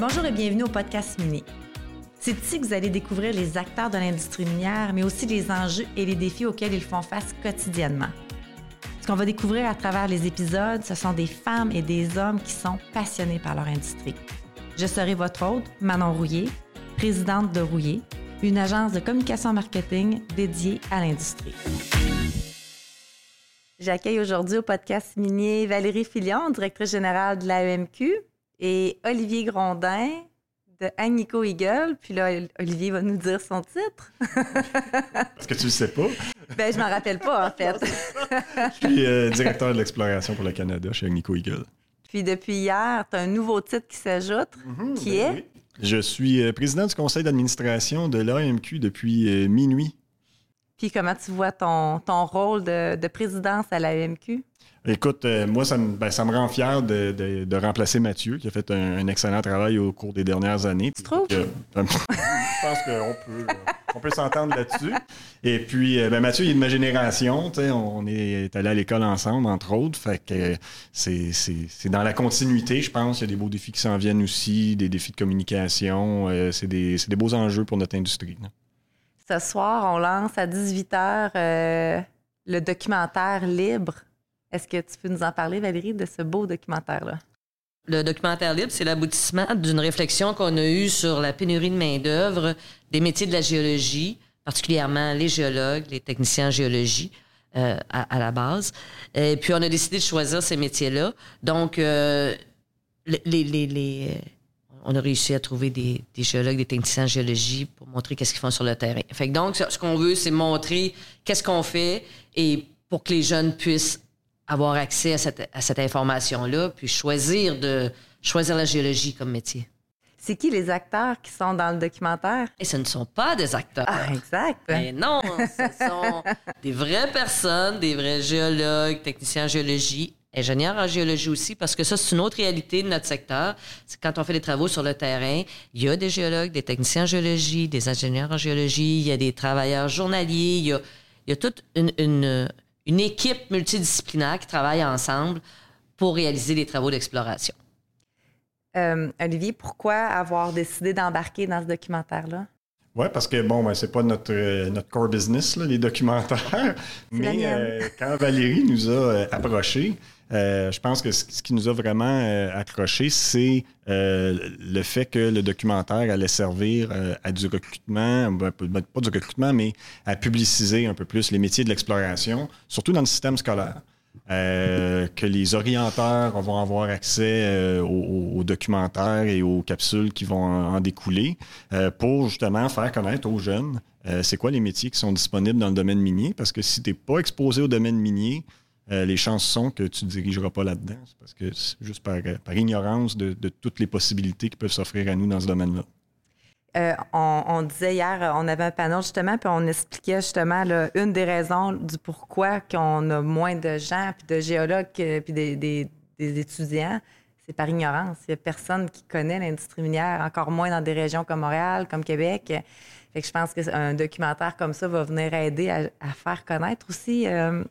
Bonjour et bienvenue au podcast Mini. C'est ici que vous allez découvrir les acteurs de l'industrie minière, mais aussi les enjeux et les défis auxquels ils font face quotidiennement. Ce qu'on va découvrir à travers les épisodes, ce sont des femmes et des hommes qui sont passionnés par leur industrie. Je serai votre hôte, Manon Rouillé, présidente de Rouillé, une agence de communication marketing dédiée à l'industrie. J'accueille aujourd'hui au podcast minier Valérie Filion, directrice générale de l'AEMQ, et Olivier Grondin de Agnico Eagle. Puis là, Olivier va nous dire son titre. Est-ce que tu le sais pas? Ben, je m'en rappelle pas, en fait. je suis euh, directeur de l'exploration pour le Canada chez Agnico Eagle. Puis depuis hier, tu as un nouveau titre qui s'ajoute, Mhm, qui ben est... oui. Je suis euh, président du conseil d'administration de l'AMQ depuis euh, minuit. Puis comment tu vois ton, ton rôle de, de présidence à l'AMQ? Écoute, euh, moi, ça me, ben, ça me rend fier de, de- de remplacer Mathieu, qui a fait un, un excellent travail au cours des dernières années. Tu trouves? Euh, je pense qu'on peut, euh, on peut s'entendre là-dessus. Et puis, euh, ben, Mathieu, il est de ma génération. On est allé à l'école ensemble, entre autres. Fait que c'est c'est- c'est dans la continuité, je pense. Il y a des beaux défis qui s'en viennent aussi, des défis de communication. euh, c'est des, c'est des beaux enjeux pour notre industrie. là. Ce soir, on lance à 18h le documentaire Libre. Est-ce que tu peux nous en parler, Valérie, de ce beau documentaire-là? Le documentaire libre, c'est l'aboutissement d'une réflexion qu'on a eue sur la pénurie de main-d'œuvre des métiers de la géologie, particulièrement les géologues, les techniciens en géologie euh, à, la base. Et puis, on a décidé de choisir ces métiers-là. Donc, euh, les- on a réussi à trouver des, des géologues, des techniciens en géologie pour montrer qu'est-ce qu'ils font sur le terrain. Fait que donc, ce qu'on veut, c'est montrer qu'est-ce qu'on fait et pour que les jeunes puissent avoir accès à cette, à cette information-là, puis choisir de choisir la géologie comme métier. C'est qui les acteurs qui sont dans le documentaire? Et ce ne sont pas des acteurs. Ah, exact. Mais non, ce sont des vraies personnes, des vrais géologues, techniciens en géologie, ingénieurs en géologie aussi, parce que ça, c'est une autre réalité de notre secteur. C'est quand on fait des travaux sur le terrain, il y a des géologues, des techniciens en géologie, des ingénieurs en géologie, il y a des travailleurs journaliers, il y a, toute une, équipe multidisciplinaire qui travaille ensemble pour réaliser les travaux d'exploration. Euh, Olivier, pourquoi avoir décidé d'embarquer dans ce documentaire-là? Oui, parce que bon, ben, c'est pas notre, euh, notre core business, là, les documentaires. Mais euh, quand Valérie nous a euh, approchés, je pense que ce, qui nous a vraiment accrochés, c'est le fait que le documentaire allait servir à du recrutement, ben, pas pas du recrutement, mais à publiciser un peu plus les métiers de l'exploration, surtout dans le système scolaire. Euh, que les orienteurs vont avoir accès euh, aux, documentaires et aux capsules qui vont en, découler euh, pour justement faire connaître aux jeunes c'est quoi les métiers qui sont disponibles dans le domaine minier? Parce que si tu n'es pas exposé au domaine minier, les chances sont que tu ne dirigeras pas là-dedans. Parce que juste par, par ignorance de toutes les possibilités qui peuvent s'offrir à nous dans ce domaine-là. Euh, on, disait hier, on avait un panel justement, puis on expliquait justement une des raisons du pourquoi qu'on a moins de gens, puis de géologues, puis des, étudiants, c'est par ignorance. Il n'y a personne qui connaît l'industrie minière, encore moins dans des régions comme Montréal, comme Québec. Je pense qu'un documentaire comme ça va venir aider à, à faire connaître aussi euh,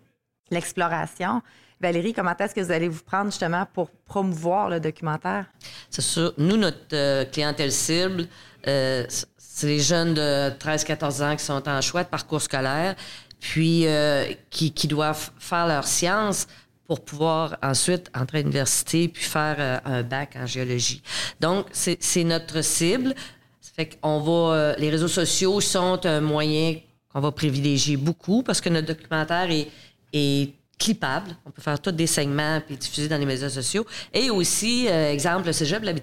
l'exploration. Valérie, comment est-ce que vous allez vous prendre justement pour promouvoir le documentaire? C'est sûr. Nous, notre euh, clientèle cible, euh, c'est les jeunes de 13-14 ans qui sont en choix de parcours scolaire, puis euh, qui, doivent faire leur science pour pouvoir ensuite entrer à l'université puis faire euh, un bac en géologie. Donc, c'est notre cible. Ça fait qu'on les réseaux sociaux sont un moyen qu'on va privilégier beaucoup parce que notre documentaire est, est clippable. On peut faire tous des segments puis diffuser dans les médias sociaux. Et aussi, euh, exemple, le cégep de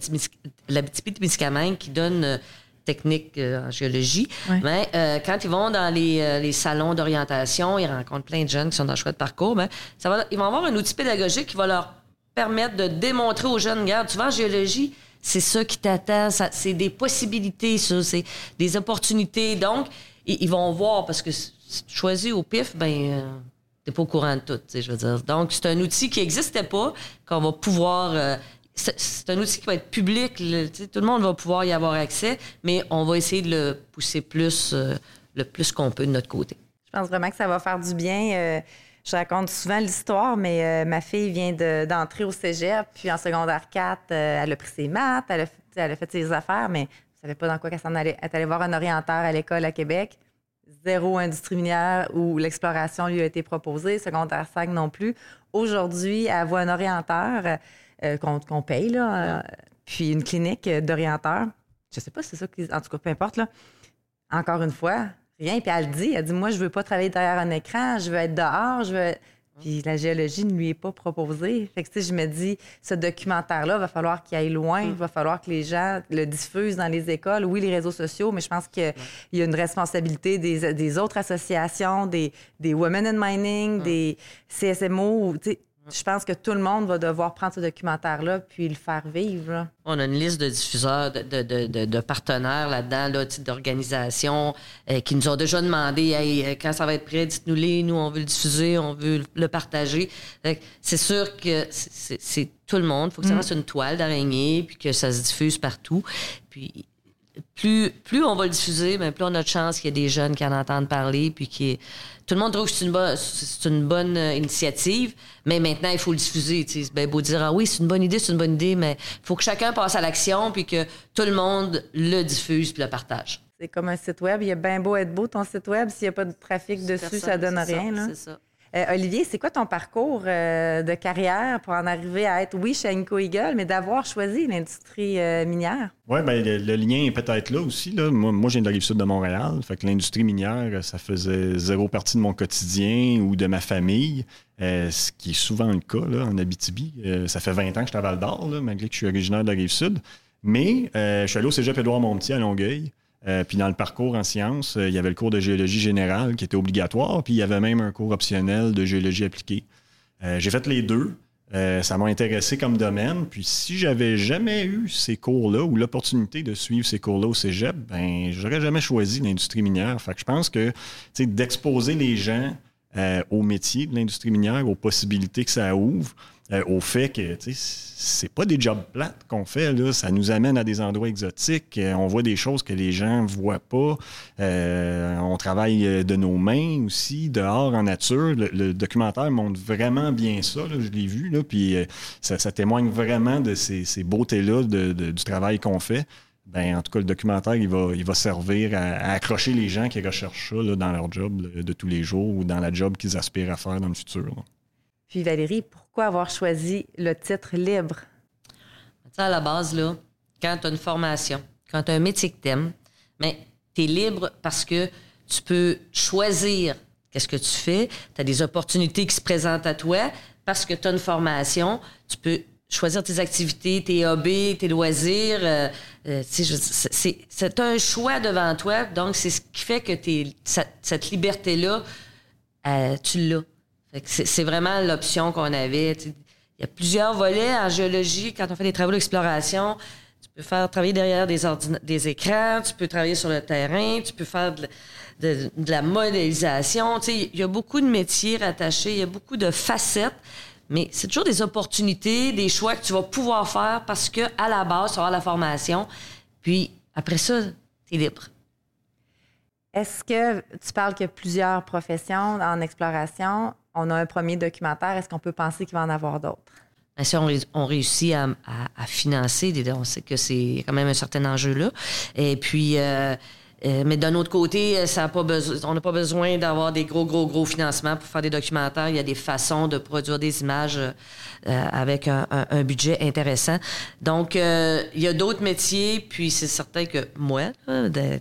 l'Abitibi-Témiscamingue qui donne euh, technique euh, en géologie. Ouais. Mais euh, quand ils vont dans les, euh, les salons d'orientation, ils rencontrent plein de jeunes qui sont dans le choix de parcours, ben, ça va, ils vont avoir un outil pédagogique qui va leur permettre de démontrer aux jeunes, regarde, tu vas en géologie, c'est ça qui t'attend, ça- c'est des possibilités, ça, c'est des opportunités. Donc, ils, ils vont voir, parce que si tu choisis au pif, ben, euh, t'es pas au courant de tout, tu sais, je veux dire. Donc, c'est un outil qui n'existait pas, qu'on va pouvoir... euh, c'est un outil qui va être public, tout le monde va pouvoir y avoir accès, mais on va essayer de le pousser plus, euh, le plus qu'on peut de notre côté. Je pense vraiment que ça va faire du bien. Euh, je raconte souvent l'histoire, mais ma fille vient d'entrer au cégep, puis en secondaire 4, elle a pris ses maths, elle a, fait ses affaires, mais savait pas dans quoi qu'elle allait. Elle est allée voir un orienteur à l'école à Québec. Zéro industrie minière où l'exploration lui a été proposée, secondaire 5 non plus. Aujourd'hui, elle voit un orienteur euh, qu'on paye, là, euh, puis une clinique d'orienteur. Je sais pas si c'est ça, en tout cas, peu importe. Là. Encore une fois, rien. Puis elle dit, elle dit, moi, je veux pas travailler derrière un écran, je veux être dehors, je veux... Puis la géologie ne lui est pas proposée. Fait que, je me dis, ce documentaire-là, va falloir qu'il aille loin. Il va falloir que les gens le diffusent dans les écoles. Oui, les réseaux sociaux, mais je pense qu'il y a une responsabilité des, autres associations, des, des Women in Mining, des CSMO. Je pense que tout le monde va devoir prendre ce documentaire-là puis le faire vivre. On a une liste de diffuseurs, de, de, de, partenaires là-dedans, d'organisations euh, qui nous ont déjà demandé euh, quand ça va être prêt, dites-nous-les, nous, on veut le diffuser, on veut le partager. C'est sûr que c'est tout le monde. Il faut que ça mm. fasse une toile d'araignée puis que ça se diffuse partout. Puis plus, plus on va le diffuser, mais plus on a de chance qu'il y ait des jeunes qui en entendent parler puis qui tout le monde trouve que c'est une, bonne, c'est une bonne euh, initiative, mais maintenant, il faut le diffuser. C'est bien beau dire, ah oui, c'est une bonne idée, c'est une bonne idée, mais il faut que chacun passe à l'action puis que tout le monde le diffuse puis le partage. C'est comme un site web. Il y a bien beau être beau, ton site web. S'il n'y a pas de trafic dessus, ça donne rien. C'est ça. Euh, Olivier, c'est quoi ton parcours euh, de carrière pour en arriver à être, oui, chez Inco Eagle, mais d'avoir choisi l'industrie euh, minière? Oui, bien, le, lien est peut-être là aussi. Là. Moi, je viens de la rive sud de Montréal. Fait que l'industrie minière, ça faisait zéro partie de mon quotidien ou de ma famille, ce qui est souvent le cas là, en Abitibi. ça fait 20 ans que je suis à Val d'Or, malgré que je suis originaire de la rive sud. Mais je suis allé au cégep Édouard-Montier à Longueuil. Euh, puis dans le parcours en sciences, euh, il y avait le cours de géologie générale qui était obligatoire, puis il y avait même un cours optionnel de géologie appliquée. Euh, j'ai fait les deux. ça m'a intéressé comme domaine. Puis si j'avais jamais eu ces cours-là ou l'opportunité de suivre ces cours-là au cégep, ben j'aurais jamais choisi l'industrie minière. Fait que je pense que d'exposer les gens au métier de l'industrie minière, aux possibilités que ça ouvre, euh, au fait que c'est pas des jobs plates qu'on fait. Là. Ça nous amène à des endroits exotiques. Euh, on voit des choses que les gens voient pas. Euh, on travaille de nos mains aussi, dehors, en nature. Le, documentaire montre vraiment bien ça. je l'ai vu. Là, puis ça, témoigne vraiment de ces, beautés-là du travail qu'on fait. Ben, en tout cas, le documentaire, il va, il va servir à, accrocher les gens qui recherchent ça dans leur job de tous les jours ou dans la job qu'ils aspirent à faire dans le futur. Puis Valérie, pourquoi avoir choisi le titre libre? à la base, là, quand tu as une formation, quand tu as un métier que tu aimes, mais tu es libre parce que tu peux choisir qu'est-ce que tu fais. Tu as des opportunités qui se présentent à toi parce que tu as une formation. Tu peux choisir tes activités, tes hobbies, tes loisirs. Euh, euh, c'est un choix devant toi. Donc, c'est ce qui fait que cette, liberté-là, euh, tu l'as. C'est vraiment l'option qu'on avait. Il y a plusieurs volets en géologie. Quand on fait des travaux d'exploration, tu peux faire travailler derrière des, des écrans, tu peux travailler sur le terrain, tu peux faire de, la modélisation. Il y a beaucoup de métiers rattachés, il y a beaucoup de facettes. Mais c'est toujours des opportunités, des choix que tu vas pouvoir faire parce que à la base, tu vas la formation. Puis après ça, tu es libre. Est-ce que tu parles qu'il plusieurs professions en exploration? On a un premier documentaire, est-ce qu'on peut penser qu'il va en avoir d'autres? Bien si on, réussit à, financer, on sait que c'est quand même un certain enjeu là. Et puis, euh, euh, mais d'un autre côté, ça pas on n'a pas besoin d'avoir des gros, gros, gros financements pour faire des documentaires. Il y a des façons de produire des images euh, avec un, budget intéressant. Donc, il y a d'autres métiers, puis c'est certain que moi,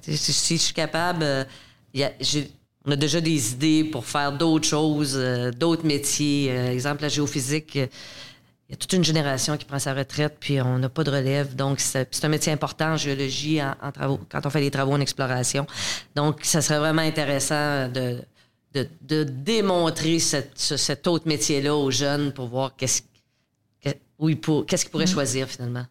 si je suis capable, j'ai on a déjà des idées pour faire d'autres choses, euh, d'autres métiers. Euh, exemple, la géophysique, euh, il y a toute une génération qui prend sa retraite, puis on n'a pas de relève. Donc, c'est un métier important en géologie, en, travaux, quand on fait des travaux en exploration. Donc, ça serait vraiment intéressant de, de, démontrer cet autre métier-là aux jeunes pour voir qu'est-ce qu'ils pourraient mm-hmm. choisir finalement.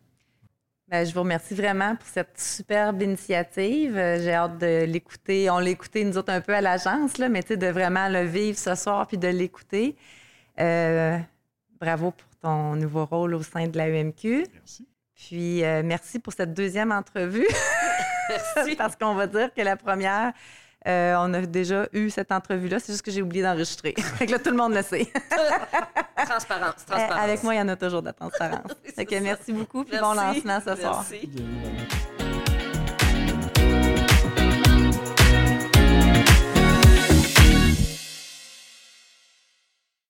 Ben, je vous remercie vraiment pour cette superbe initiative. Euh, j'ai hâte de l'écouter. On l'écoutait nous autres un peu à l'agence, là, mais de vraiment le vivre ce soir puis de l'écouter. Euh, bravo pour ton nouveau rôle au sein de la UMQ. Merci. Puis euh, merci pour cette deuxième entrevue. merci. Parce qu'on va dire que la première, Euh, on a déjà eu cette entrevue-là. C'est juste que j'ai oublié d'enregistrer. fait que là, tout le monde le sait. Transparence, Euh, transparence. Avec moi, il y en a toujours de la transparence. Ça. merci beaucoup. Puis Merci. bon lancement ce soir. Merci.